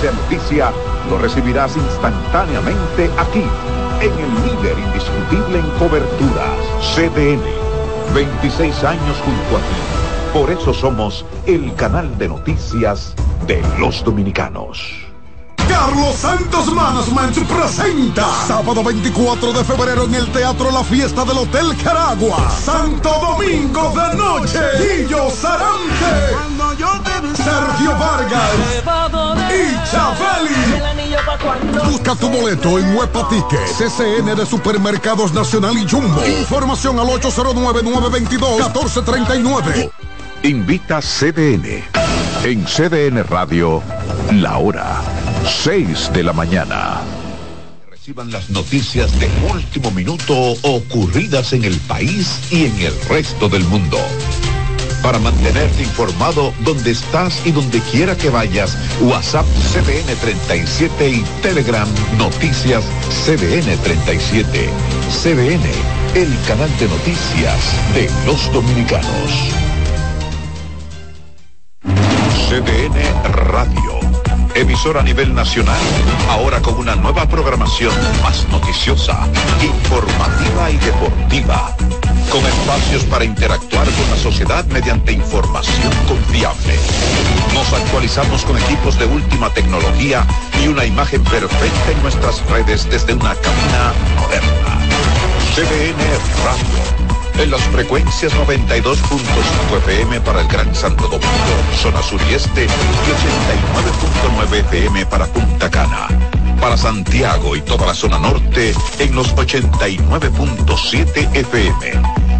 sea noticia, lo recibirás instantáneamente aquí, en el líder indiscutible en coberturas, CDN. 26 años junto a ti. Por eso somos el canal de noticias de los dominicanos. Carlos Santos Management presenta sábado 24 de febrero en el Teatro La Fiesta del Hotel Caragua. Santo Domingo de Noche. Guillo Sarante. Sergio Vargas. Y Chabeli. Busca tu boleto en Huepa Ticket. CCN de Supermercados Nacional y Jumbo. Información al 809-922-1439. Invita CDN. En CDN Radio, la hora 6 de la mañana. Reciban las noticias de último minuto ocurridas en el país y en el resto del mundo. Para mantenerte informado donde estás y donde quiera que vayas, WhatsApp CDN 37 y Telegram Noticias CDN 37. CDN, el canal de noticias de los dominicanos. CDN Radio emisora a nivel nacional, ahora con una nueva programación más noticiosa, informativa y deportiva, con espacios para interactuar con la sociedad mediante información confiable. Nos actualizamos con equipos de última tecnología y una imagen perfecta en nuestras redes desde una cabina moderna. CBN Radio en las frecuencias 92.5 FM para el Gran Santo Domingo, zona sur y este, y 89.9 FM para Punta Cana. Para Santiago y toda la zona norte en los 89.7 FM.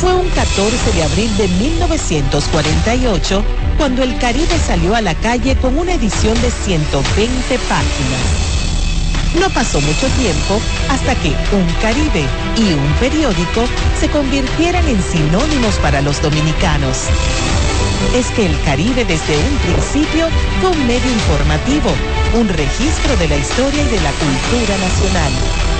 Fue un 14 de abril de 1948 cuando el Caribe salió a la calle con una edición de 120 páginas no pasó mucho tiempo hasta que un Caribe y un periódico se convirtieran en sinónimos para los dominicanos. Es que el Caribe desde un principio fue un medio informativo, un registro de la historia y de la cultura nacional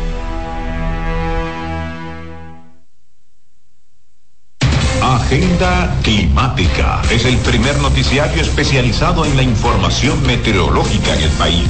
Agenda Climática es el primer noticiario especializado en la información meteorológica en el país.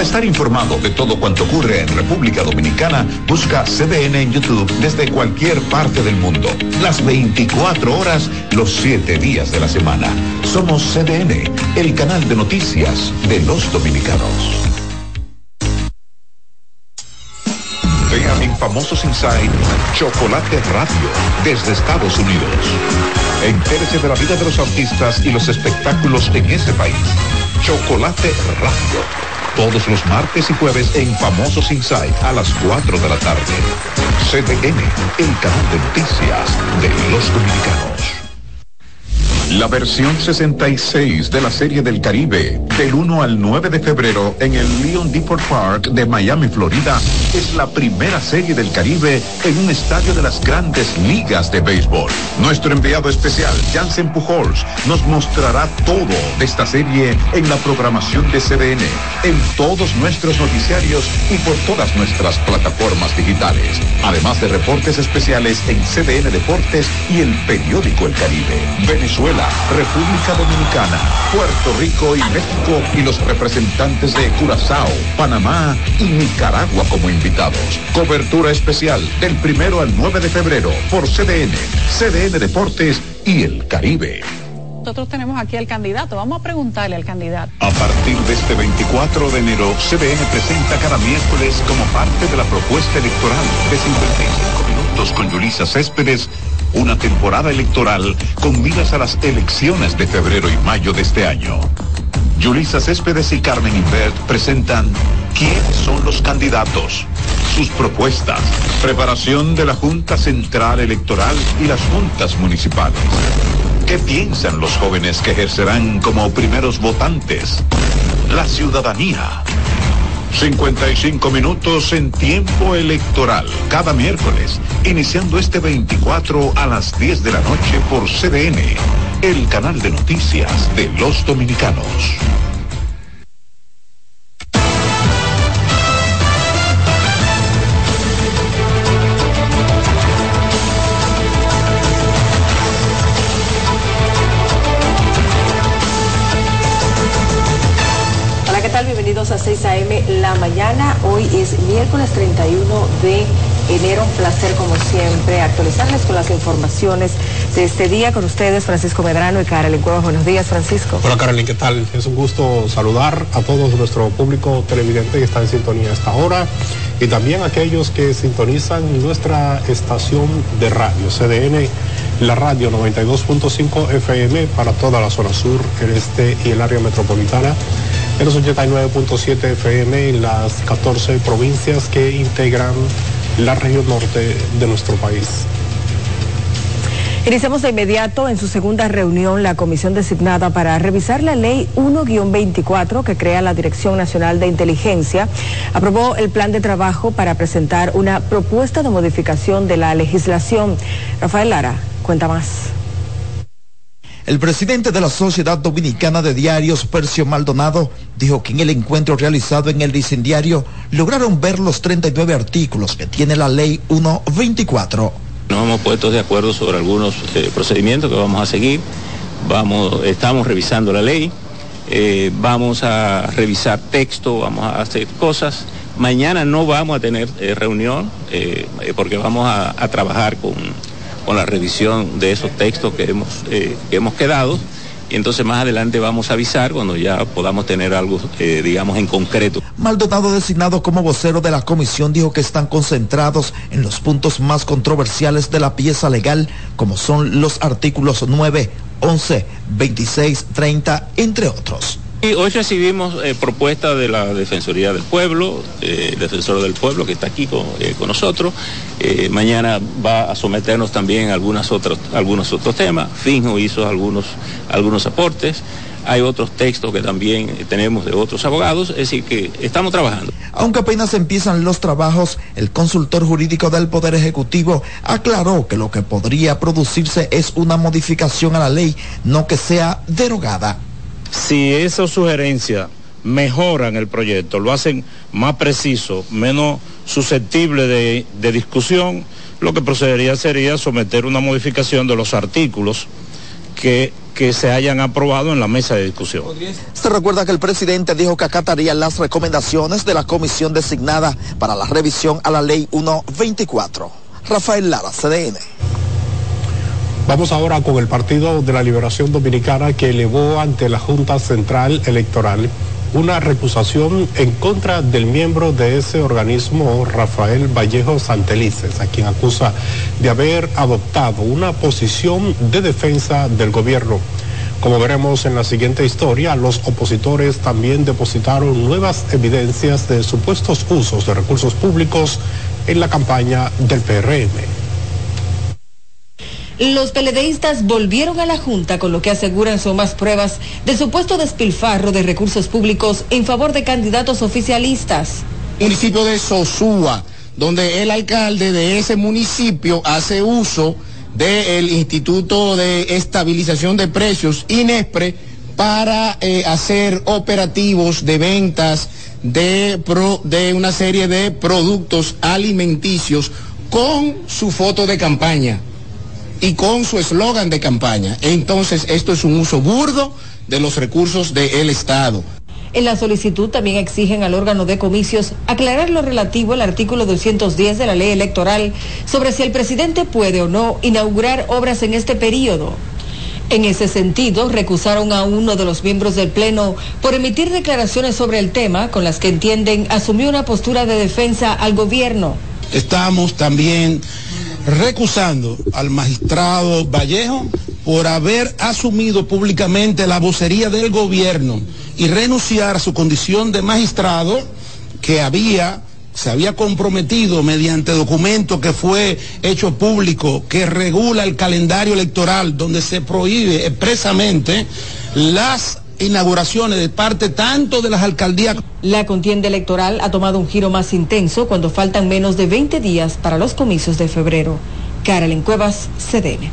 Para estar informado de todo cuanto ocurre en República Dominicana, busca CDN en YouTube desde cualquier parte del mundo. Las 24 horas, los 7 días de la semana. Somos CDN, el canal de noticias de los dominicanos. Vean en Famosos Inside Chocolate Radio desde Estados Unidos. Entérese de la vida de los artistas y los espectáculos en ese país. Chocolate Radio. Todos los martes y jueves en Famosos Inside a las 4 de la tarde. CDN, el canal de noticias de los dominicanos. La versión 66 de la Serie del Caribe, del 1 al 9 de febrero en el Leon Depot Park de Miami, Florida, es la primera Serie del Caribe en un estadio de las grandes ligas de béisbol. Nuestro enviado especial, Jansen Pujols, nos mostrará todo de esta serie en la programación de CDN, en todos nuestros noticiarios y por todas nuestras plataformas digitales, además de reportes especiales en CDN Deportes y el periódico El Caribe. Venezuela República Dominicana, Puerto Rico y México y los representantes de Curazao, Panamá y Nicaragua como invitados. Cobertura especial del primero al 9 de febrero por CDN, CDN Deportes y el Caribe. Nosotros tenemos aquí al candidato. Vamos a preguntarle al candidato. A partir de este 24 de enero, CDN presenta cada miércoles como parte de la propuesta electoral de 55 minutos con Yulisa Céspedes una temporada electoral con miras a las elecciones de febrero y mayo de este año. Yulisa Céspedes y Carmen Invert presentan quiénes son los candidatos, sus propuestas, preparación de la Junta Central Electoral y las juntas municipales. ¿Qué piensan los jóvenes que ejercerán como primeros votantes? La ciudadanía 55 minutos en tiempo electoral, cada miércoles, iniciando este 24 a las 10 de la noche por CDN, el canal de noticias de los dominicanos. Miércoles 31 de enero. Un placer, como siempre, actualizarles con las informaciones de este día con ustedes, Francisco Medrano y Carolyn Cuevas. Buenos días, Francisco. Hola, Carolyn, ¿qué tal? Es un gusto saludar a todos nuestro público televidente que está en sintonía a esta hora y también a aquellos que sintonizan nuestra estación de radio, CDN, la radio 92.5 FM para toda la zona sur, el este y el área metropolitana en los 89.7 FM en las 14 provincias que integran la región norte de nuestro país. Iniciamos de inmediato en su segunda reunión la comisión designada para revisar la ley 1-24 que crea la Dirección Nacional de Inteligencia. Aprobó el plan de trabajo para presentar una propuesta de modificación de la legislación. Rafael Lara, cuenta más. El presidente de la Sociedad Dominicana de Diarios, Percio Maldonado, dijo que en el encuentro realizado en el diario lograron ver los 39 artículos que tiene la ley 124. Nos hemos puesto de acuerdo sobre algunos eh, procedimientos que vamos a seguir. Vamos, estamos revisando la ley, eh, vamos a revisar texto, vamos a hacer cosas. Mañana no vamos a tener eh, reunión porque vamos a trabajar con con la revisión de esos textos que hemos, eh, que hemos quedado y entonces más adelante vamos a avisar cuando ya podamos tener algo, eh, digamos, en concreto. Maldonado designado como vocero de la comisión dijo que están concentrados en los puntos más controversiales de la pieza legal, como son los artículos 9, 11, 26, 30, entre otros. Y hoy recibimos eh, propuestas de la Defensoría del Pueblo, eh, defensor del pueblo que está aquí con, eh, con nosotros. Eh, mañana va a someternos también a algunos otros temas. Finjo hizo algunos, algunos aportes. Hay otros textos que también tenemos de otros abogados, es decir, que estamos trabajando. Aunque apenas empiezan los trabajos, el consultor jurídico del Poder Ejecutivo aclaró que lo que podría producirse es una modificación a la ley, no que sea derogada. Si esas sugerencias mejoran el proyecto, lo hacen más preciso, menos susceptible de, de discusión, lo que procedería sería someter una modificación de los artículos que, que se hayan aprobado en la mesa de discusión. Se recuerda que el presidente dijo que acataría las recomendaciones de la comisión designada para la revisión a la ley 124. Rafael Lara, CDN. Vamos ahora con el Partido de la Liberación Dominicana que elevó ante la Junta Central Electoral una recusación en contra del miembro de ese organismo, Rafael Vallejo Santelices, a quien acusa de haber adoptado una posición de defensa del gobierno. Como veremos en la siguiente historia, los opositores también depositaron nuevas evidencias de supuestos usos de recursos públicos en la campaña del PRM. Los peledeístas volvieron a la Junta con lo que aseguran son más pruebas de supuesto despilfarro de recursos públicos en favor de candidatos oficialistas. Municipio de Sosúa, donde el alcalde de ese municipio hace uso del Instituto de Estabilización de Precios, INESPRE, para eh, hacer operativos de ventas de, una serie de productos alimenticios con su foto de campaña y con su eslogan de campaña. Entonces, esto es un uso burdo de los recursos del Estado. En la solicitud también exigen al órgano de comicios aclarar lo relativo al artículo 210 de la ley electoral sobre si el presidente puede o no inaugurar obras en este periodo. En ese sentido, recusaron a uno de los miembros del Pleno por emitir declaraciones sobre el tema con las que entienden asumió una postura de defensa al gobierno. Estamos también recusando al magistrado Vallejo por haber asumido públicamente la vocería del gobierno y renunciar a su condición de magistrado que había se había comprometido mediante documento que fue hecho público que regula el calendario electoral donde se prohíbe expresamente las inauguraciones de parte tanto de las alcaldías. La contienda electoral ha tomado un giro más intenso cuando faltan menos de 20 días para los comicios de febrero. Carolyn Cuevas, CDN.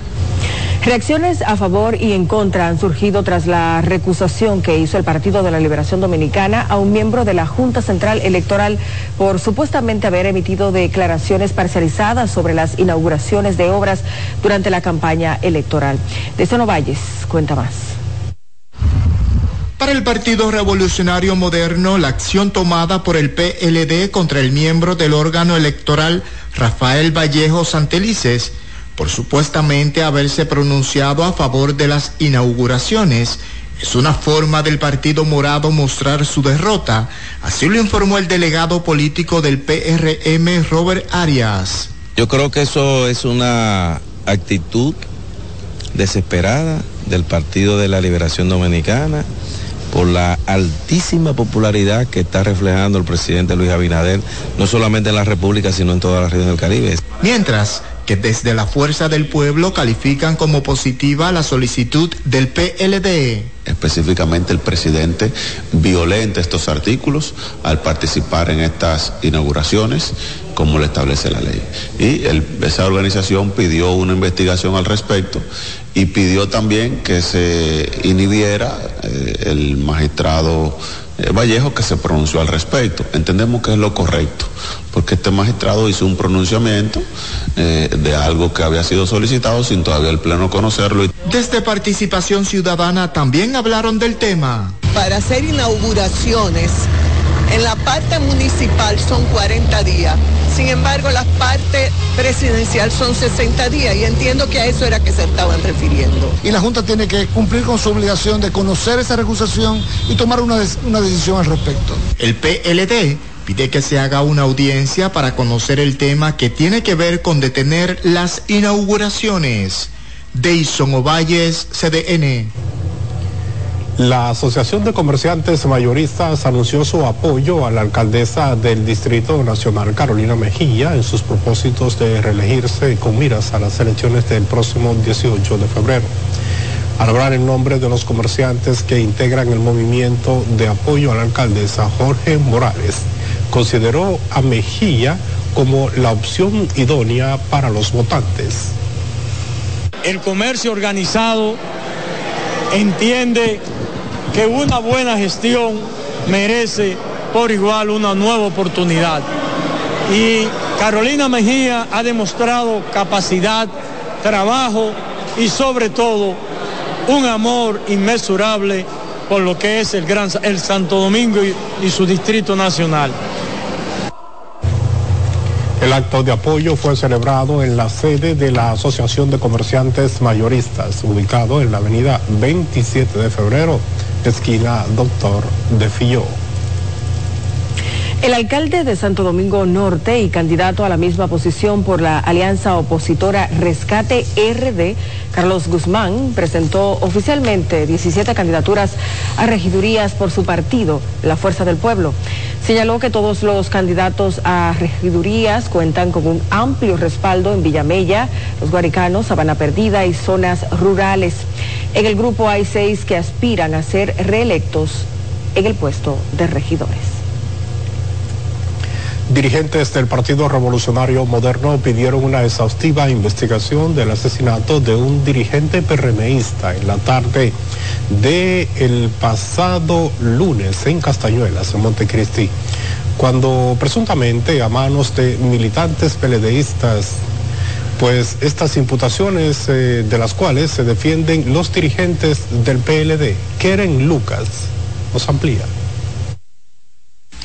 Reacciones a favor y en contra han surgido tras la recusación que hizo el Partido de la Liberación Dominicana a un miembro de la Junta Central Electoral por supuestamente haber emitido declaraciones parcializadas sobre las inauguraciones de obras durante la campaña electoral. De Sono Valles, cuenta más. Para el Partido Revolucionario Moderno, la acción tomada por el PLD contra el miembro del órgano electoral, Rafael Vallejo Santelices, por supuestamente haberse pronunciado a favor de las inauguraciones, es una forma del Partido Morado mostrar su derrota, así lo informó el delegado político del PRM, Robert Arias. Yo creo que eso es una actitud desesperada del Partido de la Liberación Dominicana por la altísima popularidad que está reflejando el presidente Luis Abinader, no solamente en la República, sino en toda la región del Caribe. Mientras que desde la Fuerza del Pueblo califican como positiva la solicitud del PLD. Específicamente el presidente violenta estos artículos al participar en estas inauguraciones como lo establece la ley. Y esa organización pidió una investigación al respecto y pidió también que se inhibiera eh, el magistrado Vallejo que se pronunció al respecto. Entendemos que es lo correcto, porque este magistrado hizo un pronunciamiento eh, de algo que había sido solicitado sin todavía el Pleno conocerlo. Desde Participación Ciudadana también hablaron del tema. Para hacer inauguraciones En la parte municipal son 40 días. Sin embargo, la parte presidencial son 60 días y entiendo que a eso era que se estaban refiriendo. Y la Junta tiene que cumplir con su obligación de conocer esa recusación y tomar una, una decisión al respecto. El PLD pide que se haga una audiencia para conocer el tema que tiene que ver con detener las inauguraciones. Deison Ovalles, CDN. La Asociación de Comerciantes Mayoristas anunció su apoyo a la alcaldesa del Distrito Nacional, Carolina Mejía, en sus propósitos de reelegirse con miras a las elecciones del próximo 18 de febrero. Al hablar en nombre de los comerciantes que integran el movimiento de apoyo a la alcaldesa, Jorge Morales consideró a Mejía como la opción idónea para los votantes. El comercio organizado entiende que una buena gestión merece por igual una nueva oportunidad. Y Carolina Mejía ha demostrado capacidad, trabajo y sobre todo un amor inmesurable por lo que es el Gran el Santo Domingo y, y su distrito nacional. El acto de apoyo fue celebrado en la sede de la Asociación de Comerciantes Mayoristas, ubicado en la avenida 27 de febrero, esquina Doctor de Filló. El alcalde de Santo Domingo Norte y candidato a la misma posición por la alianza opositora Rescate RD, Carlos Guzmán, presentó oficialmente 17 candidaturas a regidurías por su partido, la Fuerza del Pueblo. Señaló que todos los candidatos a regidurías cuentan con un amplio respaldo en Villamella, Los Guaricanos, Sabana Perdida y zonas rurales. En el grupo hay seis que aspiran a ser reelectos en el puesto de regidores. Dirigentes del Partido Revolucionario Moderno pidieron una exhaustiva investigación del asesinato de un dirigente PRMista en la tarde del el pasado lunes en Castañuelas, en Montecristi, cuando presuntamente a manos de militantes peledeístas, pues estas imputaciones eh, de las cuales se defienden los dirigentes del PLD, Keren Lucas, nos amplía.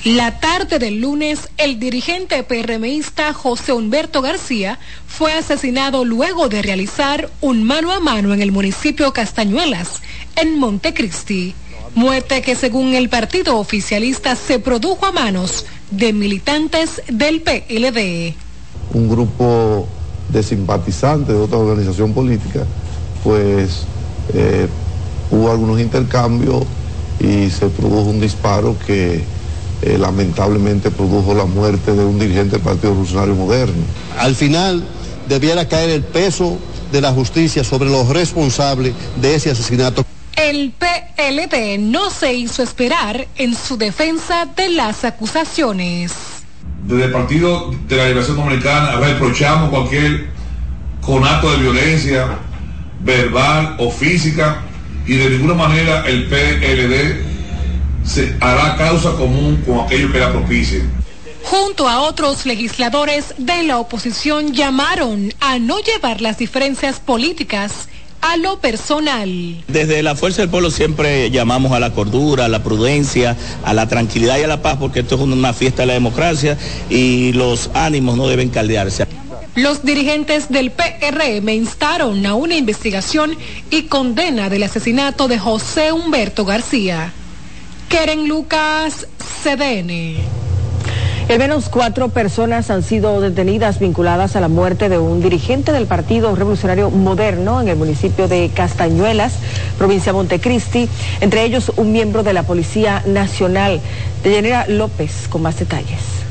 La tarde del lunes, el dirigente PRMista José Humberto García fue asesinado luego de realizar un mano a mano en el municipio Castañuelas, en Montecristi. Muerte que según el partido oficialista se produjo a manos de militantes del PLD. Un grupo de simpatizantes de otra organización política, pues eh, hubo algunos intercambios y se produjo un disparo que eh, lamentablemente produjo la muerte de un dirigente del Partido Revolucionario Moderno. Al final debiera caer el peso de la justicia sobre los responsables de ese asesinato. El PLD no se hizo esperar en su defensa de las acusaciones. Desde el Partido de la Liberación Dominicana reprochamos cualquier conato de violencia verbal o física y de ninguna manera el PLD se hará causa común con aquello que la propicie. Junto a otros legisladores de la oposición llamaron a no llevar las diferencias políticas a lo personal. Desde la Fuerza del Pueblo siempre llamamos a la cordura, a la prudencia, a la tranquilidad y a la paz, porque esto es una fiesta de la democracia y los ánimos no deben caldearse. Los dirigentes del PRM instaron a una investigación y condena del asesinato de José Humberto García. Keren Lucas, CDN. Al menos cuatro personas han sido detenidas vinculadas a la muerte de un dirigente del Partido Revolucionario Moderno en el municipio de Castañuelas, provincia de Montecristi, entre ellos un miembro de la Policía Nacional, de López, con más detalles.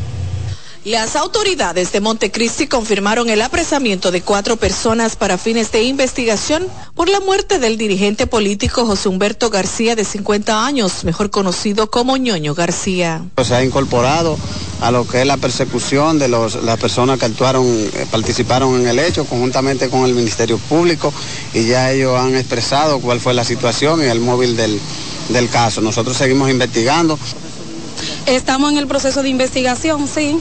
Las autoridades de Montecristi confirmaron el apresamiento de cuatro personas para fines de investigación por la muerte del dirigente político José Humberto García de 50 años, mejor conocido como Ñoño García. Se ha incorporado a lo que es la persecución de los, las personas que actuaron, eh, participaron en el hecho conjuntamente con el Ministerio Público y ya ellos han expresado cuál fue la situación y el móvil del, del caso. Nosotros seguimos investigando. Estamos en el proceso de investigación, sí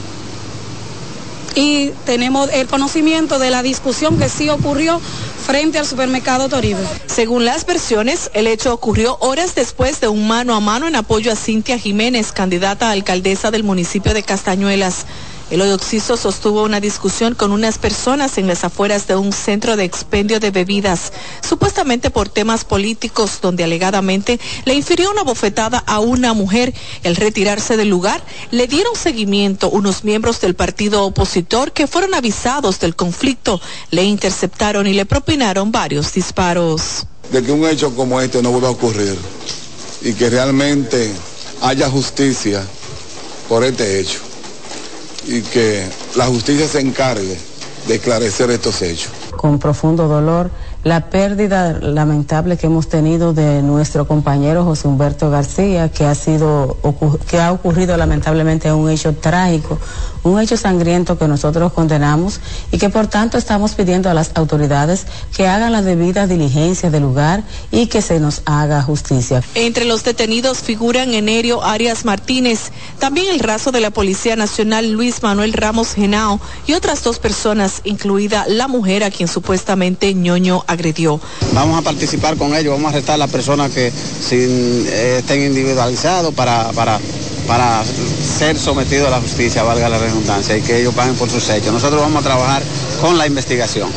y tenemos el conocimiento de la discusión que sí ocurrió frente al supermercado Toribio. Según las versiones, el hecho ocurrió horas después de un mano a mano en apoyo a Cintia Jiménez, candidata a alcaldesa del municipio de Castañuelas. El Oxiso sostuvo una discusión con unas personas en las afueras de un centro de expendio de bebidas, supuestamente por temas políticos, donde alegadamente le infirió una bofetada a una mujer. Al retirarse del lugar, le dieron seguimiento unos miembros del partido opositor que fueron avisados del conflicto, le interceptaron y le propinaron varios disparos. De que un hecho como este no vuelva a ocurrir y que realmente haya justicia por este hecho y que la justicia se encargue de esclarecer estos hechos. Con profundo dolor la pérdida lamentable que hemos tenido de nuestro compañero José Humberto García, que ha sido que ha ocurrido lamentablemente un hecho trágico, un hecho sangriento que nosotros condenamos y que por tanto estamos pidiendo a las autoridades que hagan la debida diligencia del lugar y que se nos haga justicia. Entre los detenidos figuran Enerio Arias Martínez, también el raso de la Policía Nacional Luis Manuel Ramos Genao y otras dos personas, incluida la mujer a quien supuestamente ñoño agredió. Vamos a participar con ellos, vamos a arrestar a las personas que sin, eh, estén individualizados para, para, para ser sometidos a la justicia, valga la redundancia, y que ellos paguen por sus hechos. Nosotros vamos a trabajar con la investigación.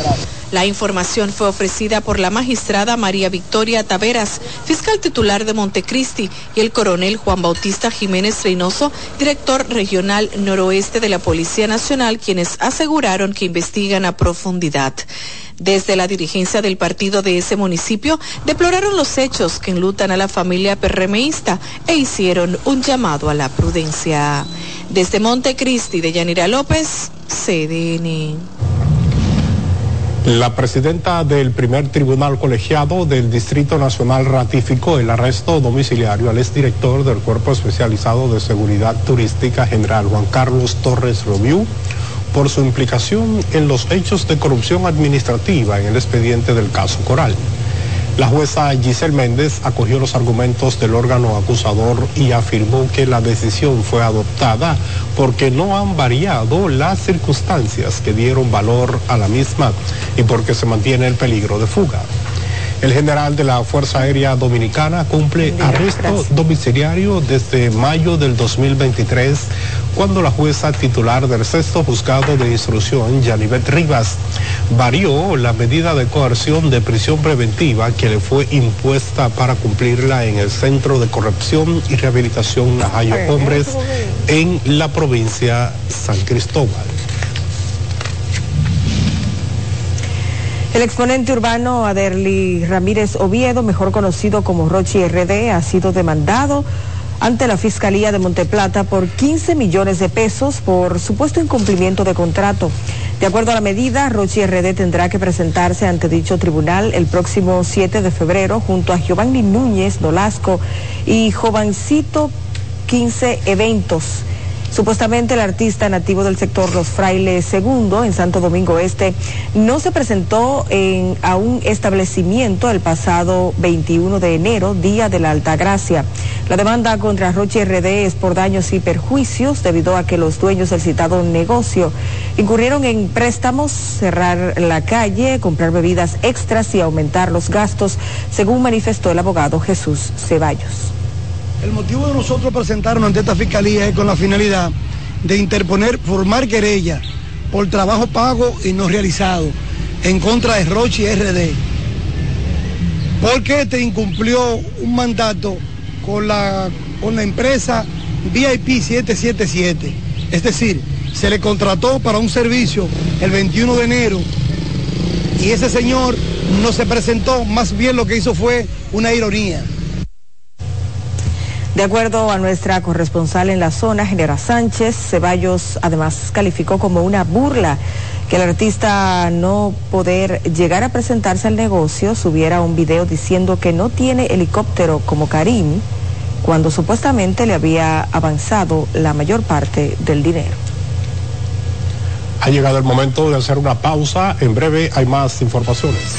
La información fue ofrecida por la magistrada María Victoria Taveras, fiscal titular de Montecristi, y el coronel Juan Bautista Jiménez Reynoso, director regional noroeste de la Policía Nacional, quienes aseguraron que investigan a profundidad. Desde la dirigencia del partido de ese municipio deploraron los hechos que enlutan a la familia perremeísta e hicieron un llamado a la prudencia. Desde Montecristi de Yanira López, CDN. La presidenta del primer tribunal colegiado del Distrito Nacional ratificó el arresto domiciliario al exdirector del Cuerpo Especializado de Seguridad Turística General Juan Carlos Torres Robiú por su implicación en los hechos de corrupción administrativa en el expediente del caso Coral. La jueza Giselle Méndez acogió los argumentos del órgano acusador y afirmó que la decisión fue adoptada porque no han variado las circunstancias que dieron valor a la misma y porque se mantiene el peligro de fuga. El general de la Fuerza Aérea Dominicana cumple arresto domiciliario desde mayo del 2023, cuando la jueza titular del sexto juzgado de instrucción, Yanivet Rivas, varió la medida de coerción de prisión preventiva que le fue impuesta para cumplirla en el Centro de Corrección y Rehabilitación Najayo Hombres en la provincia San Cristóbal. El exponente urbano Aderli Ramírez Oviedo, mejor conocido como Rochi RD, ha sido demandado ante la Fiscalía de Monteplata por 15 millones de pesos por supuesto incumplimiento de contrato. De acuerdo a la medida, Rochi RD tendrá que presentarse ante dicho tribunal el próximo 7 de febrero junto a Giovanni Núñez Nolasco y Jovancito 15 Eventos. Supuestamente el artista nativo del sector Los Frailes II en Santo Domingo Este no se presentó en, a un establecimiento el pasado 21 de enero, día de la Altagracia. La demanda contra Roche RD es por daños y perjuicios debido a que los dueños del citado negocio incurrieron en préstamos, cerrar la calle, comprar bebidas extras y aumentar los gastos, según manifestó el abogado Jesús Ceballos. El motivo de nosotros presentarnos ante esta fiscalía es con la finalidad de interponer, formar querella por trabajo pago y no realizado en contra de Rochi RD. Porque este incumplió un mandato con la, con la empresa VIP 777. Es decir, se le contrató para un servicio el 21 de enero y ese señor no se presentó, más bien lo que hizo fue una ironía. De acuerdo a nuestra corresponsal en la zona, Genera Sánchez, Ceballos además calificó como una burla que el artista no poder llegar a presentarse al negocio subiera un video diciendo que no tiene helicóptero como Karim, cuando supuestamente le había avanzado la mayor parte del dinero. Ha llegado el momento de hacer una pausa. En breve hay más informaciones.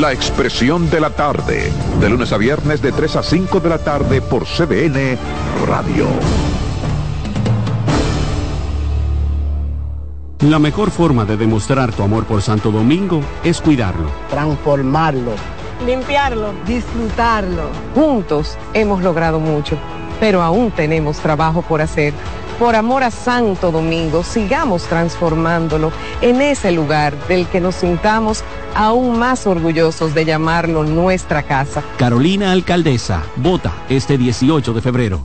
La expresión de la tarde, de lunes a viernes de 3 a 5 de la tarde por CDN Radio. La mejor forma de demostrar tu amor por Santo Domingo es cuidarlo. transformarlo, limpiarlo, disfrutarlo. Juntos hemos logrado mucho, pero aún tenemos trabajo por hacer. Por amor a Santo Domingo, sigamos transformándolo en ese lugar del que nos sintamos aún más orgullosos de llamarlo nuestra casa. Carolina Alcaldesa, vota este 18 de febrero.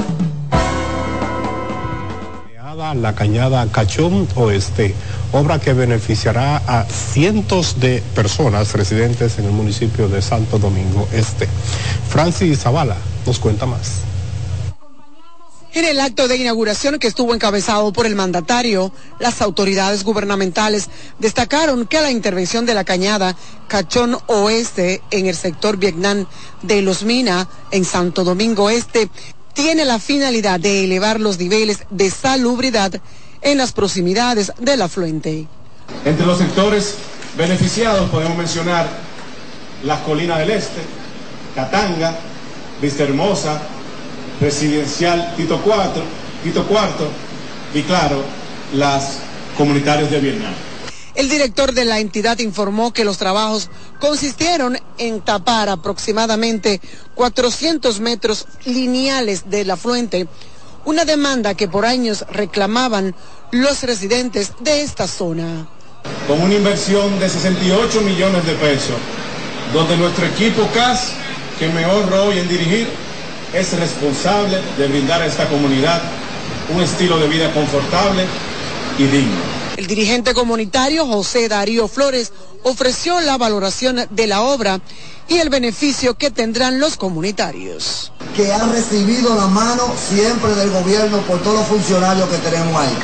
La cañada Cachón Oeste, obra que beneficiará a cientos de personas residentes en el municipio de Santo Domingo Este. Francis Zavala nos cuenta más. En el acto de inauguración que estuvo encabezado por el mandatario, las autoridades gubernamentales destacaron que la intervención de la cañada Cachón Oeste en el sector Vietnam de Los Mina, en Santo Domingo Este, tiene la finalidad de elevar los niveles de salubridad en las proximidades del afluente. Entre los sectores beneficiados podemos mencionar las colinas del Este, Catanga, Vista Hermosa, Residencial Tito IV, Tito IV y claro, las comunitarios de Vietnam. El director de la entidad informó que los trabajos consistieron en tapar aproximadamente 400 metros lineales del afluente, una demanda que por años reclamaban los residentes de esta zona. Con una inversión de 68 millones de pesos, donde nuestro equipo CAS, que me honro hoy en dirigir, es responsable de brindar a esta comunidad un estilo de vida confortable y digno. El dirigente comunitario José Darío Flores ofreció la valoración de la obra y el beneficio que tendrán los comunitarios. Que han recibido la mano siempre del gobierno por todos los funcionarios que tenemos ahí.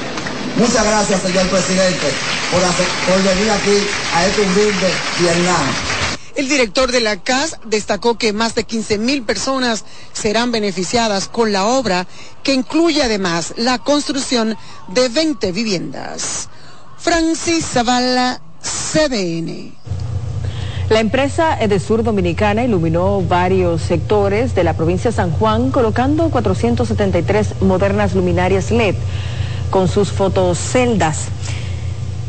Muchas gracias, señor presidente, por, hacer, por venir aquí a este humilde Vietnam. El director de la CAS destacó que más de 15 mil personas serán beneficiadas con la obra, que incluye además la construcción de 20 viviendas. Francis Zavala, CDN. La empresa Edesur Dominicana iluminó varios sectores de la provincia de San Juan colocando 473 modernas luminarias LED con sus fotoceldas.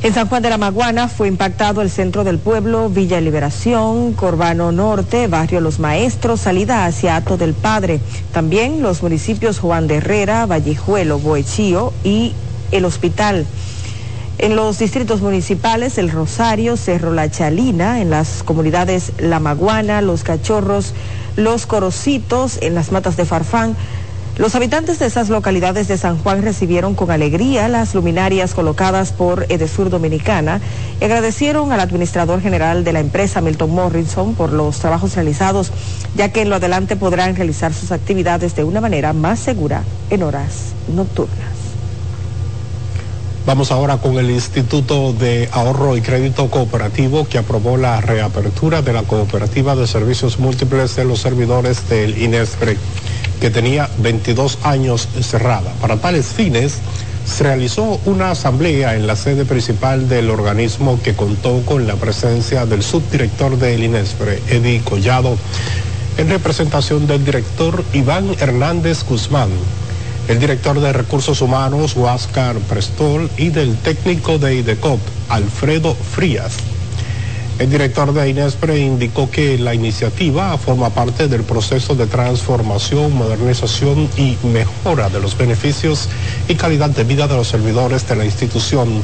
En San Juan de la Maguana fue impactado el centro del pueblo, Villa Liberación, Corbano Norte, Barrio Los Maestros, salida hacia Ato del Padre. También los municipios Juan de Herrera, Vallejuelo, Boechío y el Hospital. En los distritos municipales, El Rosario, Cerro La Chalina, en las comunidades La Maguana, Los Cachorros, Los Corocitos, en las matas de Farfán, Los habitantes de esas localidades de San Juan recibieron con alegría las luminarias colocadas por Edesur Dominicana y agradecieron al administrador general de la empresa, Milton Morrison, por los trabajos realizados, ya que en lo adelante podrán realizar sus actividades de una manera más segura en horas nocturnas. Vamos ahora con el Instituto de Ahorro y Crédito Cooperativo que aprobó la reapertura de la Cooperativa de Servicios Múltiples de los Servidores del INESPRE, que tenía 22 años cerrada. Para tales fines, se realizó una asamblea en la sede principal del organismo que contó con la presencia del subdirector del INESPRE, Eddie Collado, en representación del director Iván Hernández Guzmán el director de Recursos Humanos, Huáscar Prestol, y del técnico de IDECOP, Alfredo Frías. El director de INESPRE indicó que la iniciativa forma parte del proceso de transformación, modernización y mejora de los beneficios y calidad de vida de los servidores de la institución,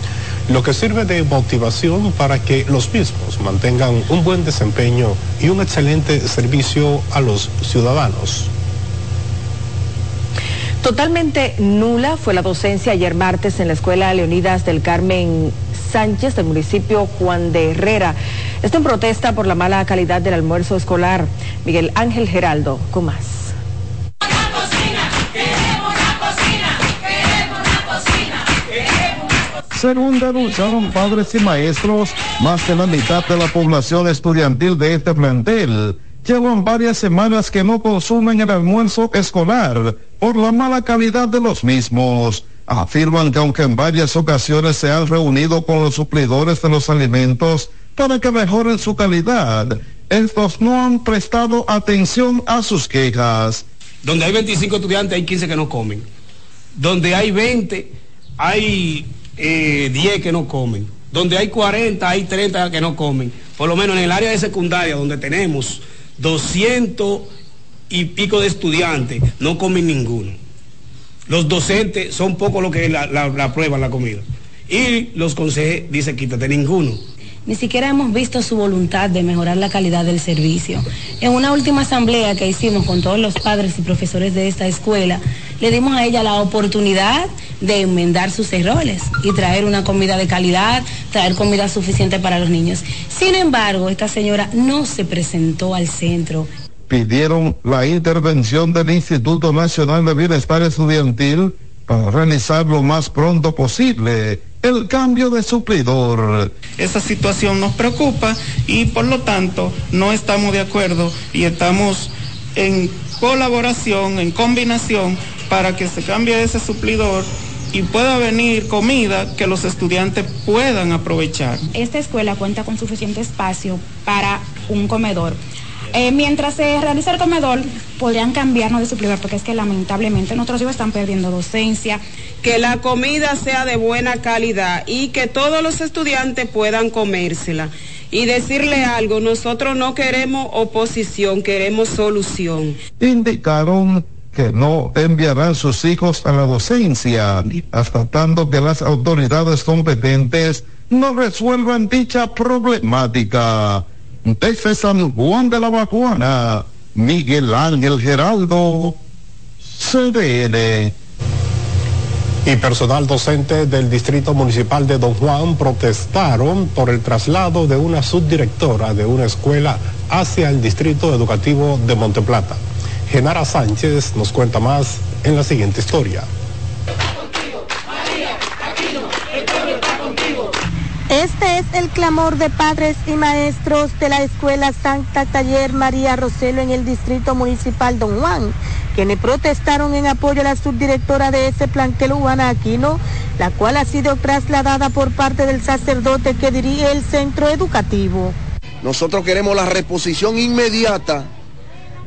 lo que sirve de motivación para que los mismos mantengan un buen desempeño y un excelente servicio a los ciudadanos. Totalmente nula fue la docencia ayer martes en la Escuela Leonidas del Carmen Sánchez del municipio Juan de Herrera. Esto en protesta por la mala calidad del almuerzo escolar. Miguel Ángel Geraldo, con más. Según denunciaron padres y maestros, más de la mitad de la población estudiantil de este plantel llevan varias semanas que no consumen el almuerzo escolar por la mala calidad de los mismos. Afirman que aunque en varias ocasiones se han reunido con los suplidores de los alimentos para que mejoren su calidad, estos no han prestado atención a sus quejas. Donde hay 25 estudiantes hay 15 que no comen. Donde hay 20 hay 10 eh, que no comen. Donde hay 40 hay 30 que no comen. Por lo menos en el área de secundaria donde tenemos 200 y pico de estudiantes, no comen ninguno. Los docentes son poco lo que la, la, prueban la comida. Y los consejeros dicen quítate ninguno. Ni siquiera hemos visto su voluntad de mejorar la calidad del servicio. En una última asamblea que hicimos con todos los padres y profesores de esta escuela, le dimos a ella la oportunidad de enmendar sus errores y traer una comida de calidad, traer comida suficiente para los niños. Sin embargo, esta señora no se presentó al centro. Pidieron la intervención del Instituto Nacional de Bienestar Estudiantil para realizar lo más pronto posible el cambio de suplidor. Esa situación nos preocupa y por lo tanto no estamos de acuerdo y estamos en colaboración, en combinación para que se cambie ese suplidor y pueda venir comida que los estudiantes puedan aprovechar. Esta escuela cuenta con suficiente espacio para un comedor. Eh, mientras se realiza el comedor, podrían cambiarnos de suplidor, porque es que lamentablemente nuestros hijos están perdiendo docencia. Que la comida sea de buena calidad y que todos los estudiantes puedan comérsela. Y decirle algo, nosotros no queremos oposición, queremos solución. Indicaron que no enviarán sus hijos a la docencia hasta tanto que las autoridades competentes no resuelvan dicha problemática. Desde San Juan de la Bajuana, Miguel Ángel Geraldo, CDN. Y personal docente del Distrito Municipal de Don Juan protestaron por el traslado de una subdirectora de una escuela hacia el Distrito Educativo de Monteplata. Genara Sánchez nos cuenta más en la siguiente historia. Este es el clamor de padres y maestros de la Escuela Santa Taller María Roselo en el Distrito Municipal Don Juan, quienes protestaron en apoyo a la subdirectora de ese plantel, Juana Aquino, la cual ha sido trasladada por parte del sacerdote que dirige el centro educativo. Nosotros queremos la reposición inmediata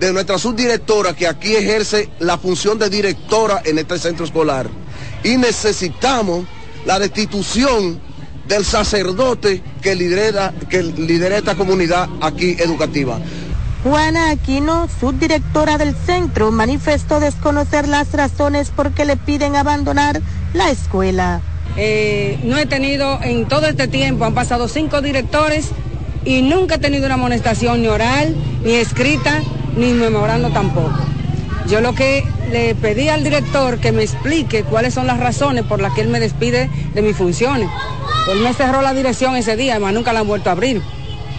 de nuestra subdirectora que aquí ejerce la función de directora en este centro escolar. Y necesitamos la destitución del sacerdote que lidera, que lidera esta comunidad aquí educativa. Juana Aquino, subdirectora del centro, manifestó desconocer las razones por qué le piden abandonar la escuela. Eh, no he tenido en todo este tiempo, han pasado cinco directores y nunca he tenido una amonestación ni oral, ni escrita, ni memorando tampoco. Yo lo que le pedí al director que me explique cuáles son las razones por las que él me despide de mis funciones. Él me cerró la dirección ese día, además nunca la han vuelto a abrir.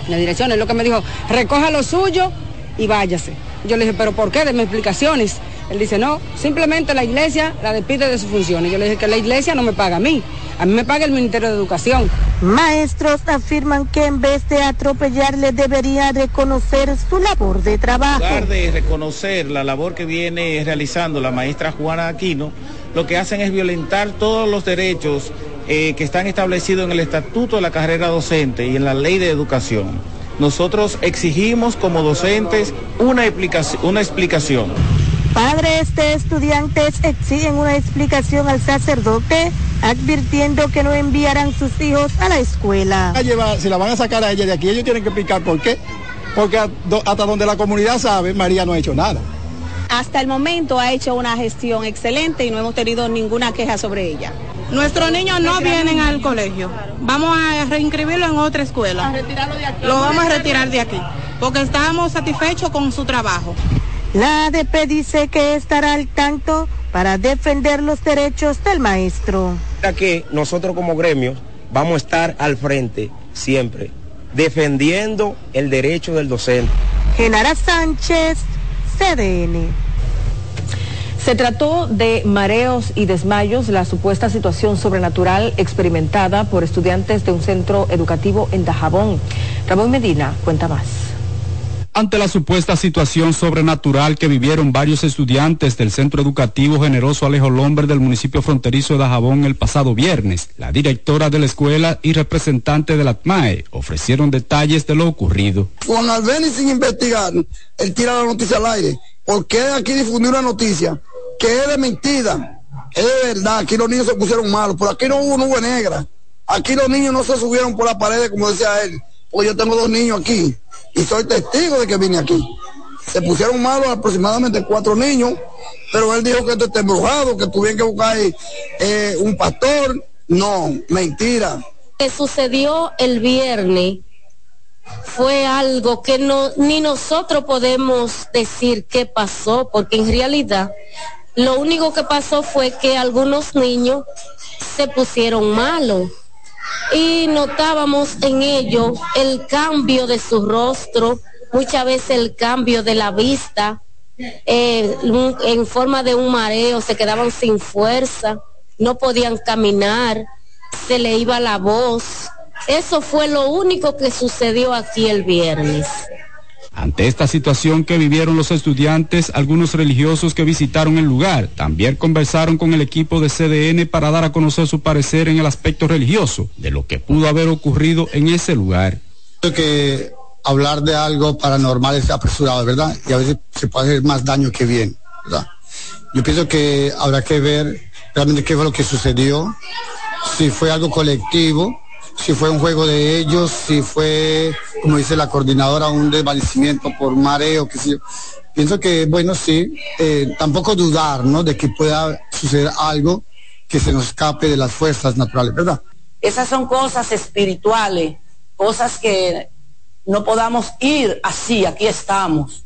La dirección es lo que me dijo, recoja lo suyo y váyase. Yo le dije, pero ¿por qué? Deme explicaciones. Él dice, no, simplemente la iglesia la despide de sus funciones. Yo le dije que la iglesia no me paga a mí, a mí me paga el Ministerio de Educación. Maestros afirman que en vez de atropellarle debería reconocer su labor de trabajo. En lugar de reconocer la labor que viene realizando la maestra Juana Aquino, lo que hacen es violentar todos los derechos eh, que están establecidos en el Estatuto de la Carrera Docente y en la Ley de Educación. Nosotros exigimos como docentes una explicación. Una explicación. Padres de estudiantes exigen una explicación al sacerdote, advirtiendo que no enviarán sus hijos a la escuela. si la van a sacar a ella de aquí, ellos tienen que explicar por qué. Porque hasta donde la comunidad sabe, María no ha hecho nada. Hasta el momento ha hecho una gestión excelente y no hemos tenido ninguna queja sobre ella. Nuestros niños no vienen al colegio. Vamos a reinscribirlo en otra escuela. Lo vamos a retirar de aquí, porque estábamos satisfechos con su trabajo. La ADP dice que estará al tanto para defender los derechos del maestro. Que nosotros como gremio vamos a estar al frente siempre, defendiendo el derecho del docente. Genara Sánchez, CDN. Se trató de mareos y desmayos, la supuesta situación sobrenatural experimentada por estudiantes de un centro educativo en Dajabón. Ramón Medina cuenta más ante la supuesta situación sobrenatural que vivieron varios estudiantes del Centro Educativo Generoso Alejo Lomber del municipio fronterizo de Dajabón el pasado viernes. La directora de la escuela y representante de la TMAE ofrecieron detalles de lo ocurrido. Juan Albeni sin investigar, él tira la noticia al aire. ¿Por qué aquí difundió una noticia que es de mentira? Es de verdad, aquí los niños se pusieron malos, por aquí no hubo nube negra. Aquí los niños no se subieron por la pared, como decía él. Pues yo tengo dos niños aquí y soy testigo de que vine aquí. Se pusieron malos aproximadamente cuatro niños, pero él dijo que esto está embrujado, que tuvieron que buscar eh, un pastor. No, mentira. Que sucedió el viernes fue algo que no, ni nosotros podemos decir qué pasó, porque en realidad lo único que pasó fue que algunos niños se pusieron malos y notábamos en ello el cambio de su rostro, muchas veces el cambio de la vista, eh, en forma de un mareo, se quedaban sin fuerza, no podían caminar, se le iba la voz. Eso fue lo único que sucedió aquí el viernes. Ante esta situación que vivieron los estudiantes, algunos religiosos que visitaron el lugar también conversaron con el equipo de CDN para dar a conocer su parecer en el aspecto religioso de lo que pudo haber ocurrido en ese lugar. Que hablar de algo paranormal es apresurado, ¿verdad? Y a veces se puede hacer más daño que bien, ¿verdad? Yo pienso que habrá que ver realmente qué fue lo que sucedió, si fue algo colectivo si fue un juego de ellos, si fue, como dice la coordinadora, un desvanecimiento por mareo, que sé yo. Pienso que, bueno, sí, eh, tampoco dudar, ¿no? De que pueda suceder algo que se nos escape de las fuerzas naturales, ¿verdad? Esas son cosas espirituales, cosas que no podamos ir así, aquí estamos.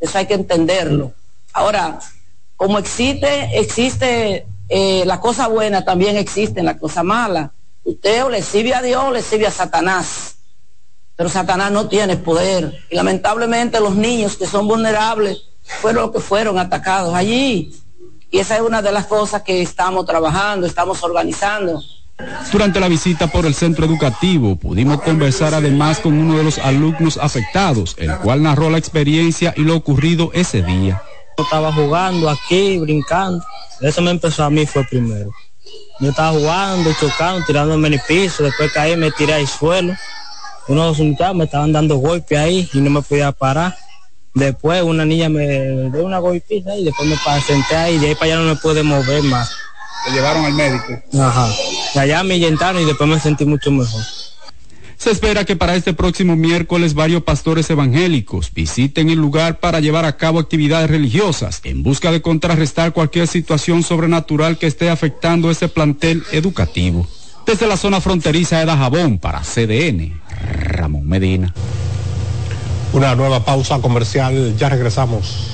Eso hay que entenderlo. Ahora, como existe, existe eh, la cosa buena, también existe la cosa mala. Usted o le sirve a Dios o le sirve a Satanás. Pero Satanás no tiene poder. Y lamentablemente los niños que son vulnerables fueron los que fueron atacados allí. Y esa es una de las cosas que estamos trabajando, estamos organizando. Durante la visita por el centro educativo pudimos conversar además con uno de los alumnos afectados, el cual narró la experiencia y lo ocurrido ese día. Yo estaba jugando aquí, brincando. Eso me empezó a mí fue primero. Yo estaba jugando, chocando, tirándome en el piso, después caí, me tiré al suelo. Unos muchachos me estaban dando golpes ahí y no me podía parar. Después una niña me dio una golpiza y después me senté ahí y de ahí para allá no me pude mover más. ¿Te llevaron al médico? Ajá. Allá me llenaron y después me sentí mucho mejor. Se espera que para este próximo miércoles varios pastores evangélicos visiten el lugar para llevar a cabo actividades religiosas en busca de contrarrestar cualquier situación sobrenatural que esté afectando este plantel educativo. Desde la zona fronteriza de Dajabón para CDN, Ramón Medina. Una nueva pausa comercial, ya regresamos.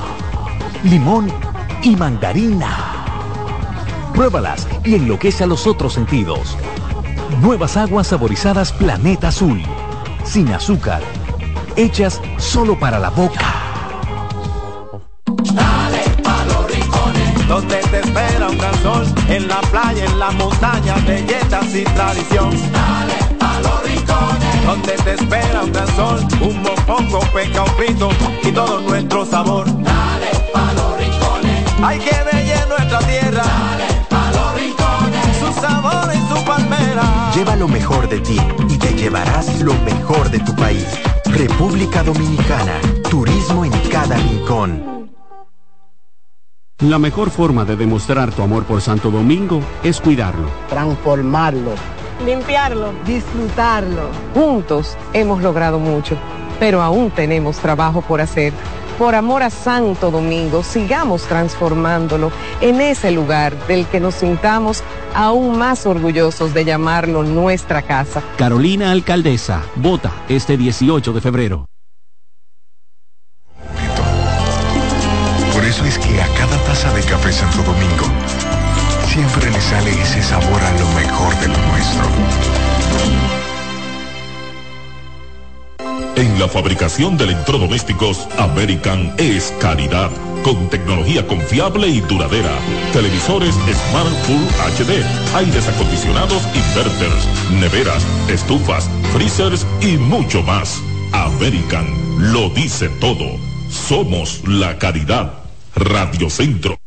limón y mandarina. Pruébalas y enloquece a los otros sentidos. Nuevas aguas saborizadas Planeta Azul. Sin azúcar. Hechas solo para la boca. Dale pa' los rincones, donde te espera un gran sol, en la playa, en la montaña, belletas y tradición. Dale pa' los rincones, donde te espera un gran sol, un mopongo, peca, un frito y todo nuestro sabor. Dale hay que bella nuestra tierra. Dale pa' los rincones, su sabor y su palmera. Lleva lo mejor de ti y te llevarás lo mejor de tu país. República Dominicana. Turismo en cada rincón. La mejor forma de demostrar tu amor por Santo Domingo es cuidarlo. transformarlo, Limpiarlo. disfrutarlo. Juntos hemos logrado mucho, pero aún tenemos trabajo por hacer. Por amor a Santo Domingo, sigamos transformándolo en ese lugar del que nos sintamos aún más orgullosos de llamarlo nuestra casa. Carolina Alcaldesa, vota este 18 de febrero. Por eso es que a cada taza de café Santo Domingo siempre le sale ese sabor a lo mejor de lo nuestro. En la fabricación de electrodomésticos, American es calidad, con tecnología confiable y duradera. Televisores Smart Full HD, aires acondicionados inverters, neveras, estufas, freezers y mucho más. American lo dice todo. Somos la calidad. Radio Centro.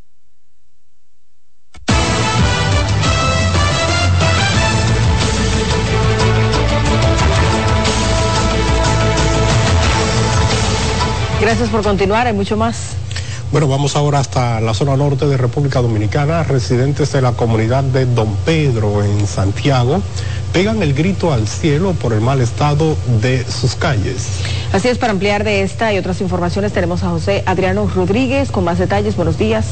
Gracias por continuar, hay mucho más. Bueno, vamos ahora hasta la zona norte de República Dominicana. Residentes de la comunidad de Don Pedro en Santiago pegan el grito al cielo por el mal estado de sus calles. Así es, para ampliar de esta y otras informaciones tenemos a José Adriano Rodríguez con más detalles. Buenos días.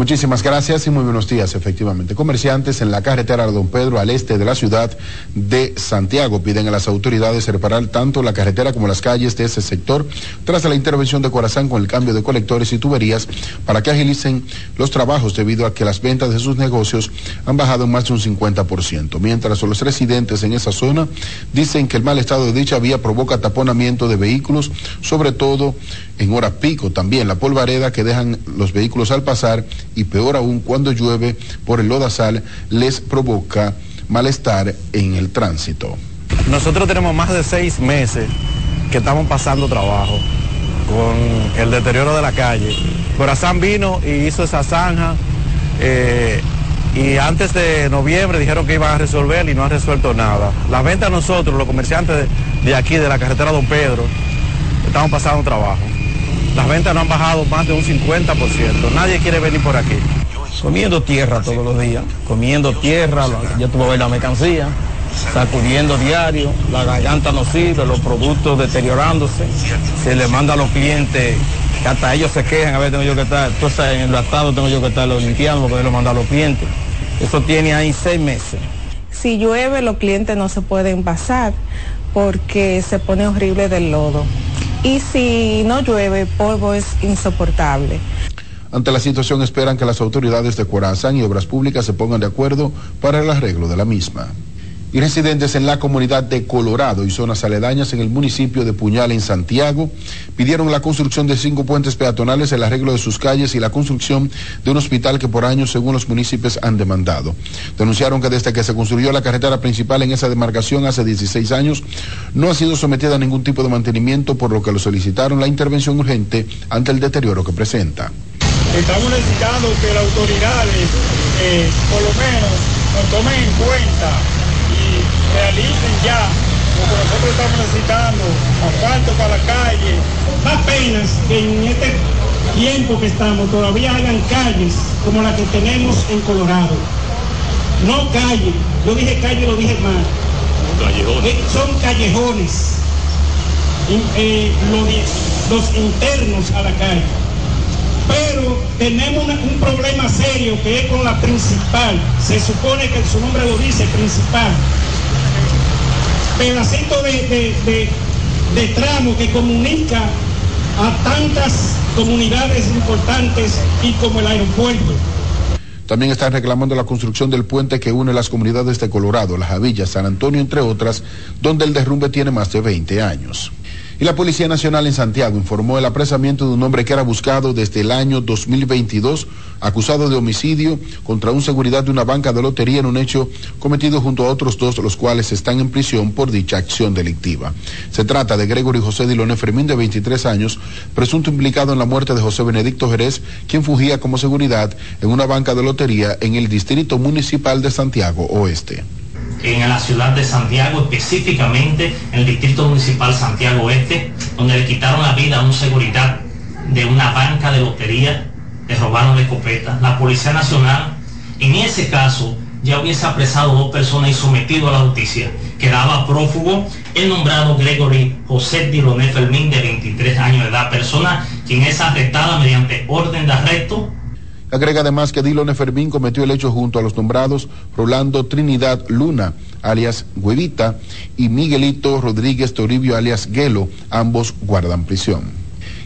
Muchísimas gracias y muy buenos días. Efectivamente, comerciantes en la carretera de Don Pedro al este de la ciudad de Santiago piden a las autoridades reparar tanto la carretera como las calles de ese sector tras la intervención de Corazán con el cambio de colectores y tuberías para que agilicen los trabajos debido a que las ventas de sus negocios han bajado en más de un 50%. Mientras los residentes en esa zona dicen que el mal estado de dicha vía provoca taponamiento de vehículos, sobre todo en hora pico también la polvareda que dejan los vehículos al pasar y peor aún cuando llueve por el lodazal les provoca malestar en el tránsito. Nosotros tenemos más de seis meses que estamos pasando trabajo con el deterioro de la calle. Corazán vino y hizo esa zanja eh, y antes de noviembre dijeron que iban a resolver y no han resuelto nada. Las ventas nosotros, los comerciantes de aquí, de la carretera Don Pedro, estamos pasando trabajo. Las ventas no han bajado más de un 50%. Nadie quiere venir por aquí. Comiendo tierra todos los días, comiendo tierra, la- ya tuvo ver la mercancía, sacudiendo diario, la garganta no sirve, los productos deteriorándose, se le manda a los clientes, que hasta ellos se quejan, a ver, tengo yo que estar, tú estás en el atado, tengo yo que estarlo limpiando porque lo manda a los clientes. Eso tiene ahí seis meses. Si llueve, los clientes no se pueden pasar porque se pone horrible del lodo. Y si no llueve, polvo es insoportable. Ante la situación esperan que las autoridades de Corazán y Obras Públicas se pongan de acuerdo para el arreglo de la misma. Y residentes en la comunidad de Colorado y zonas aledañas en el municipio de Puñal en Santiago pidieron la construcción de cinco puentes peatonales, el arreglo de sus calles y la construcción de un hospital que por años, según los municipios, han demandado. Denunciaron que desde que se construyó la carretera principal en esa demarcación hace 16 años, no ha sido sometida a ningún tipo de mantenimiento, por lo que lo solicitaron la intervención urgente ante el deterioro que presenta. Estamos necesitando que las autoridades eh, por lo menos nos tomen en cuenta realicen ya lo que nosotros estamos necesitando, asfalto para la calle. Da penas que en este tiempo que estamos todavía hagan calles como la que tenemos en Colorado. No calle, yo dije calle, lo dije mal. Callejones. Eh, son callejones. Eh, los internos a la calle. Pero tenemos una- un problema serio que es con la principal. Se supone que su nombre lo dice, principal. Pedacito de, de- de- tramo que comunica a tantas comunidades importantes y como el aeropuerto. También están reclamando la construcción del puente que une las comunidades de Colorado, Las Javillas, San Antonio, entre otras, donde el derrumbe tiene más de 20 años. Y la Policía Nacional en Santiago informó el apresamiento de un hombre que era buscado desde el año 2022, acusado de homicidio contra un seguridad de una banca de lotería en un hecho cometido junto a otros dos, los cuales están en prisión por dicha acción delictiva. Se trata de Gregory José Dilone Fermín, de 23 años, presunto implicado en la muerte de José Benedicto Jerez, quien fugía como seguridad en una banca de lotería en el Distrito Municipal de Santiago Oeste. En la ciudad de Santiago, específicamente en el Distrito Municipal Santiago Oeste, donde le quitaron la vida a un seguridad de una banca de lotería, le robaron la escopeta. La Policía Nacional, en ese caso, ya hubiese apresado dos personas y sometido a la justicia. Quedaba prófugo el nombrado Gregory José Diloné Fermín, de 23 años de edad, persona quien es arrestada mediante orden de arresto Agrega además que Dilone Fermín cometió el hecho junto a los nombrados Rolando Trinidad Luna, alias Huevita, y Miguelito Rodríguez Toribio, alias Guelo, ambos guardan prisión.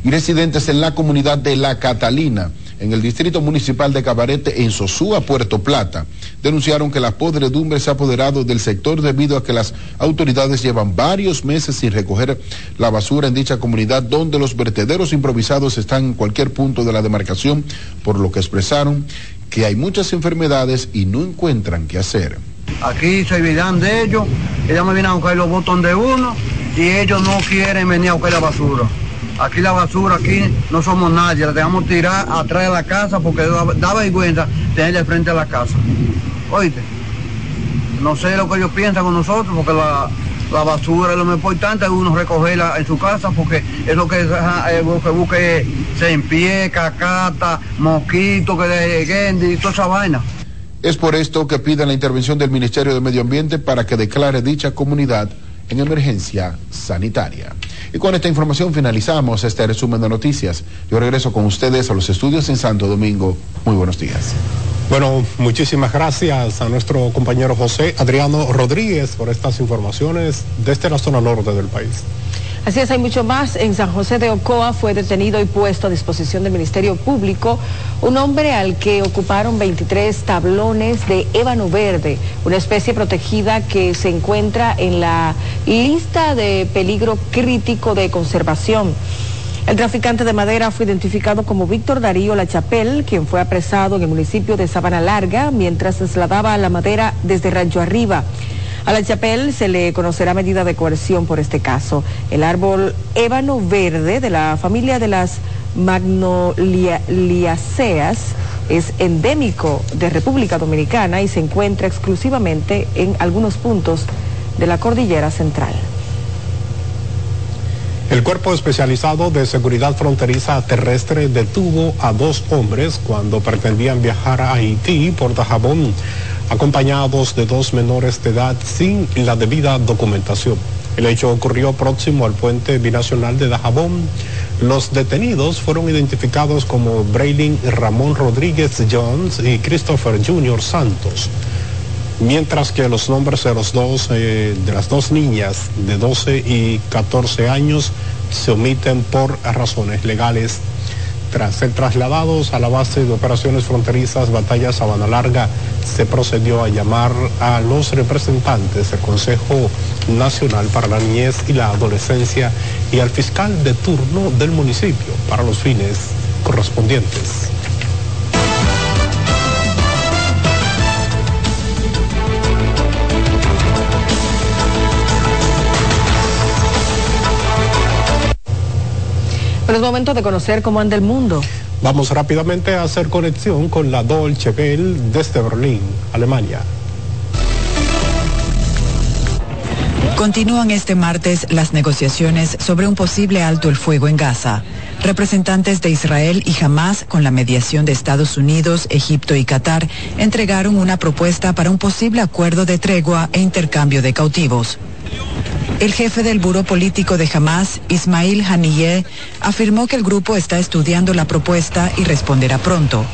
Y residentes en la comunidad de La Catalina, en el distrito municipal de Cabarete, en Sosúa, Puerto Plata, denunciaron que la podredumbre se ha apoderado del sector debido a que las autoridades llevan varios meses sin recoger la basura en dicha comunidad, donde los vertederos improvisados están en cualquier punto de la demarcación, por lo que expresaron que hay muchas enfermedades y no encuentran qué hacer. Aquí se olvidan de ellos, ellos me vienen a buscar los botones de uno y ellos no quieren venir a buscar la basura. Aquí la basura, aquí no somos nadie, la dejamos tirar atrás de la casa porque da, da vergüenza tenerla frente a la casa. Oíste, no sé lo que ellos piensan con nosotros porque la, la basura es lo más importante, uno recogerla en su casa porque es lo que, ajá, es lo que busque se en pie, cacata, mosquito, que de y toda esa vaina. Es por esto que piden la intervención del Ministerio de Medio Ambiente para que declare dicha comunidad en emergencia sanitaria. Y con esta información finalizamos este resumen de noticias. Yo regreso con ustedes a los estudios en Santo Domingo. Muy buenos días. Bueno, muchísimas gracias a nuestro compañero José Adriano Rodríguez por estas informaciones desde la zona norte del país. Así es, hay mucho más. En San José de Ocoa fue detenido y puesto a disposición del Ministerio Público un hombre al que ocuparon 23 tablones de ébano verde, una especie protegida que se encuentra en la lista de peligro crítico de conservación. El traficante de madera fue identificado como Víctor Darío La Chapel, quien fue apresado en el municipio de Sabana Larga mientras trasladaba la madera desde Rancho Arriba. A la Chapel se le conocerá medida de coerción por este caso. El árbol ébano verde de la familia de las magnoliaceas es endémico de República Dominicana y se encuentra exclusivamente en algunos puntos de la cordillera central. El Cuerpo Especializado de Seguridad Fronteriza Terrestre detuvo a dos hombres cuando pretendían viajar a Haití por Dajabón, acompañados de dos menores de edad sin la debida documentación. El hecho ocurrió próximo al puente binacional de Dajabón. Los detenidos fueron identificados como Braylin Ramón Rodríguez Jones y Christopher Junior Santos mientras que los nombres de los dos eh, de las dos niñas de 12 y 14 años se omiten por razones legales. Tras ser trasladados a la base de operaciones fronterizas Batalla Sabana Larga, se procedió a llamar a los representantes del Consejo Nacional para la Niñez y la Adolescencia y al fiscal de turno del municipio para los fines correspondientes. Pero es momento de conocer cómo anda el mundo. Vamos rápidamente a hacer conexión con la Dolce Welle desde Berlín, Alemania. Continúan este martes las negociaciones sobre un posible alto el fuego en Gaza. Representantes de Israel y Hamas, con la mediación de Estados Unidos, Egipto y Qatar, entregaron una propuesta para un posible acuerdo de tregua e intercambio de cautivos. El jefe del Buró Político de Hamas, Ismail Haniyeh, afirmó que el grupo está estudiando la propuesta y responderá pronto.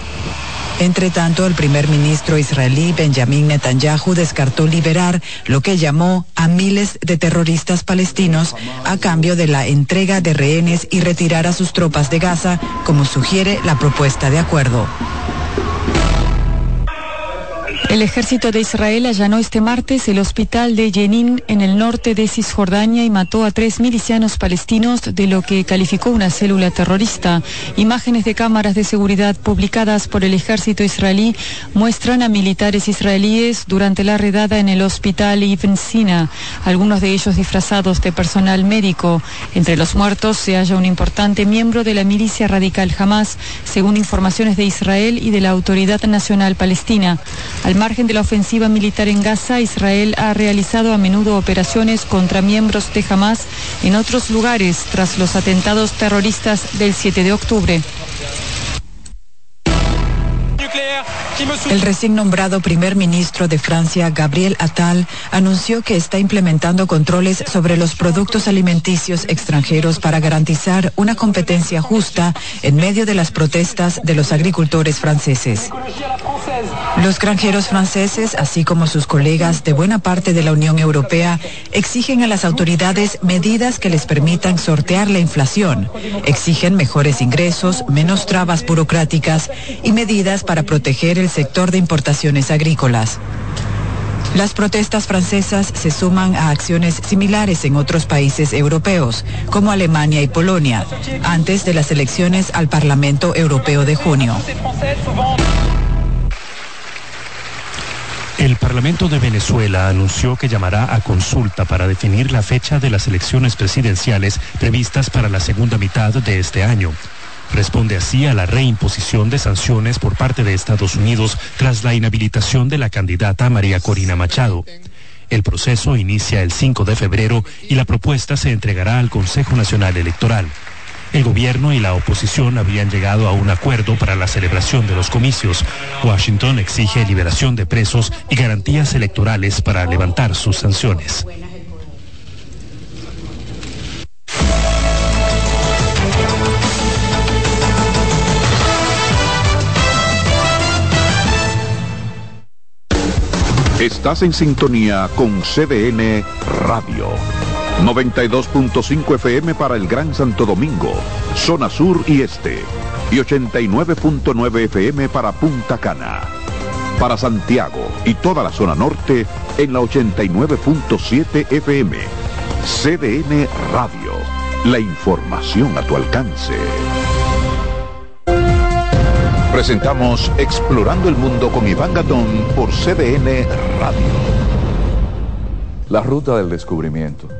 Entre tanto, el primer ministro israelí Benjamin Netanyahu descartó liberar lo que llamó a miles de terroristas palestinos a cambio de la entrega de rehenes y retirar a sus tropas de Gaza, como sugiere la propuesta de acuerdo. El ejército de Israel allanó este martes el hospital de Jenin en el norte de Cisjordania y mató a tres milicianos palestinos de lo que calificó una célula terrorista. Imágenes de cámaras de seguridad publicadas por el ejército israelí muestran a militares israelíes durante la redada en el hospital Ibn Sina, algunos de ellos disfrazados de personal médico. Entre los muertos se halla un importante miembro de la milicia radical Hamas, según informaciones de Israel y de la Autoridad Nacional Palestina. Al margen de la ofensiva militar en Gaza, Israel ha realizado a menudo operaciones contra miembros de Hamas en otros lugares tras los atentados terroristas del 7 de octubre. El recién nombrado primer ministro de Francia, Gabriel Attal, anunció que está implementando controles sobre los productos alimenticios extranjeros para garantizar una competencia justa en medio de las protestas de los agricultores franceses. Los granjeros franceses, así como sus colegas de buena parte de la Unión Europea, exigen a las autoridades medidas que les permitan sortear la inflación. Exigen mejores ingresos, menos trabas burocráticas y medidas para proteger el sector de importaciones agrícolas. Las protestas francesas se suman a acciones similares en otros países europeos, como Alemania y Polonia, antes de las elecciones al Parlamento Europeo de junio. El Parlamento de Venezuela anunció que llamará a consulta para definir la fecha de las elecciones presidenciales previstas para la segunda mitad de este año. Responde así a la reimposición de sanciones por parte de Estados Unidos tras la inhabilitación de la candidata María Corina Machado. El proceso inicia el 5 de febrero y la propuesta se entregará al Consejo Nacional Electoral. El gobierno y la oposición habían llegado a un acuerdo para la celebración de los comicios. Washington exige liberación de presos y garantías electorales para levantar sus sanciones. Estás en sintonía con CDN Radio. 92.5 FM para el Gran Santo Domingo, zona sur y este. Y 89.9 FM para Punta Cana. Para Santiago y toda la zona norte en la 89.7 FM. CDN Radio. La información a tu alcance. Presentamos Explorando el Mundo con Iván Gatón por CDN Radio. La ruta del descubrimiento.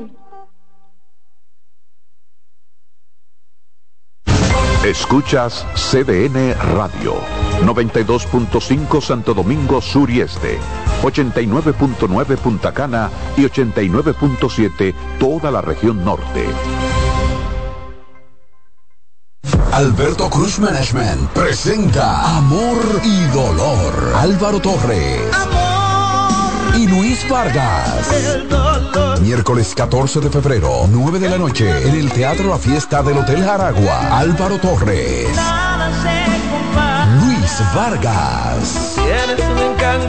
Escuchas CDN Radio, 92.5 Santo Domingo Sur y Este, 89.9 Punta Cana y 89.7 toda la región norte. Alberto Cruz Management presenta Amor y Dolor. Álvaro Torres. Y Luis Vargas. Miércoles 14 de febrero, 9 de la noche, en el Teatro La Fiesta del Hotel Jaragua. Álvaro Torres. Luis Vargas.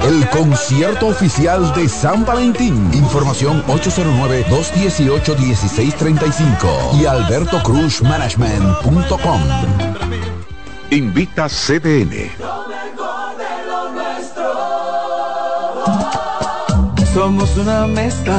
El concierto oficial de San Valentín. Información 809-218-1635 y albertocruzmanagement.com. Invita CDN. Somos una mezcla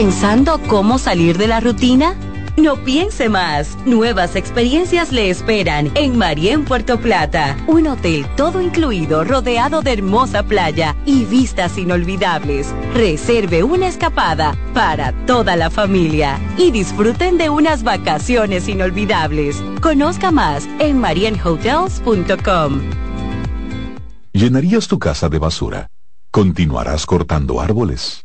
¿Pensando cómo salir de la rutina? No piense más. Nuevas experiencias le esperan en Marien Puerto Plata. Un hotel todo incluido, rodeado de hermosa playa y vistas inolvidables. Reserve una escapada para toda la familia y disfruten de unas vacaciones inolvidables. Conozca más en marienhotels.com. ¿Llenarías tu casa de basura? ¿Continuarás cortando árboles?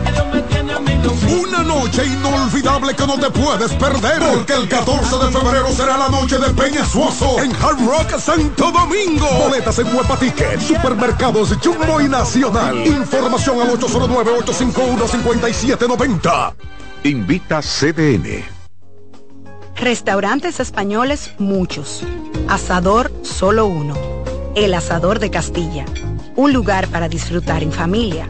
una noche inolvidable que no te puedes perder porque el 14 de febrero será la noche de Peña Suoso en Hard Rock Santo Domingo. Boletas en Huepa Ticket, Supermercados Jumbo y Nacional. Información al 809-851-5790. Invita CDN. Restaurantes españoles muchos. Asador solo uno. El Asador de Castilla. Un lugar para disfrutar en familia,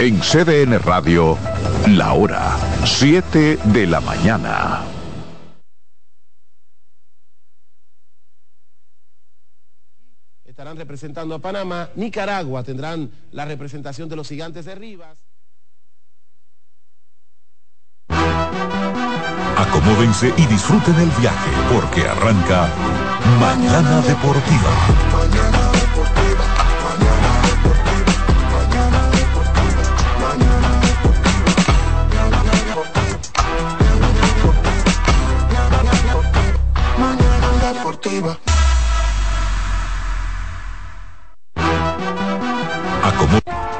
En CDN Radio, la hora 7 de la mañana. Estarán representando a Panamá. Nicaragua tendrán la representación de los gigantes de Rivas. Acomódense y disfruten el viaje porque arranca Mañana Deportiva. Mañana deportiva. Arrancó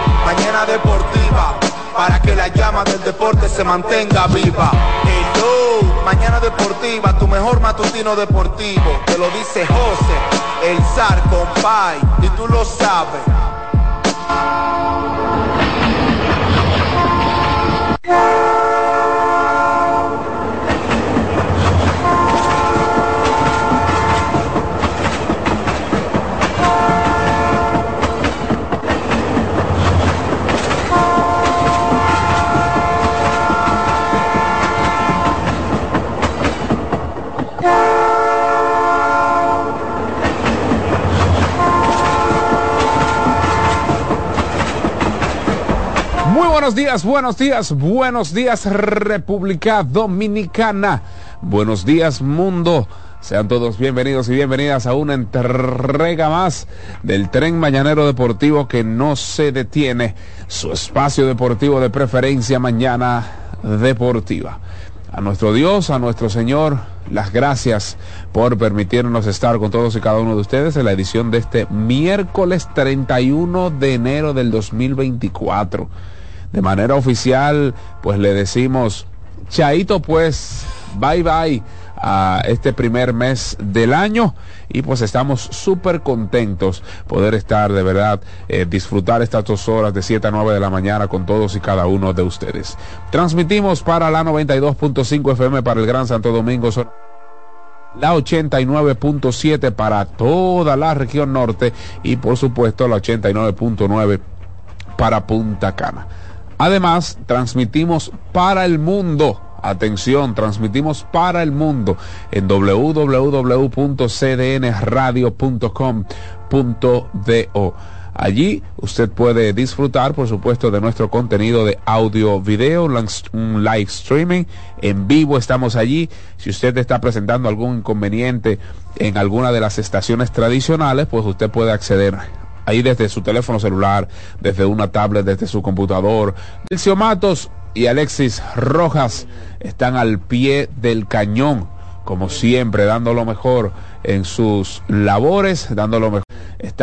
Mañana deportiva. Para que la llama del deporte se mantenga viva. Hello, mañana deportiva, tu mejor matutino deportivo. Te lo dice José, el zar compay, y tú lo sabes. Buenos días, buenos días, buenos días República Dominicana. Buenos días mundo. Sean todos bienvenidos y bienvenidas a una entrega más del tren mañanero deportivo que no se detiene. Su espacio deportivo de preferencia mañana deportiva. A nuestro Dios, a nuestro Señor, las gracias por permitirnos estar con todos y cada uno de ustedes en la edición de este miércoles 31 de enero del 2024. De manera oficial, pues le decimos, chaito pues, bye bye a este primer mes del año y pues estamos súper contentos poder estar de verdad eh, disfrutar estas dos horas de 7 a 9 de la mañana con todos y cada uno de ustedes transmitimos para la 92.5 FM para el Gran Santo Domingo la 89.7 para toda la región norte y por supuesto la 89.9 para Punta Cana. Además, transmitimos para el mundo. Atención, transmitimos para el mundo en www.cdnradio.com.do. Allí usted puede disfrutar, por supuesto, de nuestro contenido de audio, video, un live streaming. En vivo estamos allí. Si usted está presentando algún inconveniente en alguna de las estaciones tradicionales, pues usted puede acceder ahí desde su teléfono celular, desde una tablet, desde su computador. Elcio Matos y Alexis Rojas están al pie del cañón, como siempre, dando lo mejor en sus labores, dando lo mejor. Están